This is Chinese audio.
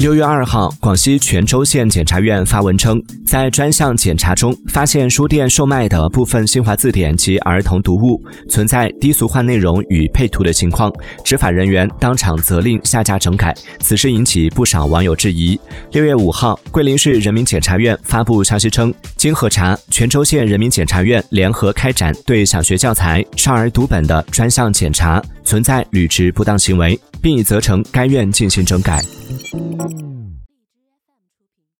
六月二号，广西全州县检察院发文称，在专项检查中发现书店售卖的部分新华字典及儿童读物存在低俗化内容与配图的情况，执法人员当场责令下架整改。此事引起不少网友质疑。六月五号，桂林市人民检察院发布消息称，经核查，全州县人民检察院联合开展对小学教材、少儿读本的专项检查，存在履职不当行为，并已责成该院进行整改。Thank you.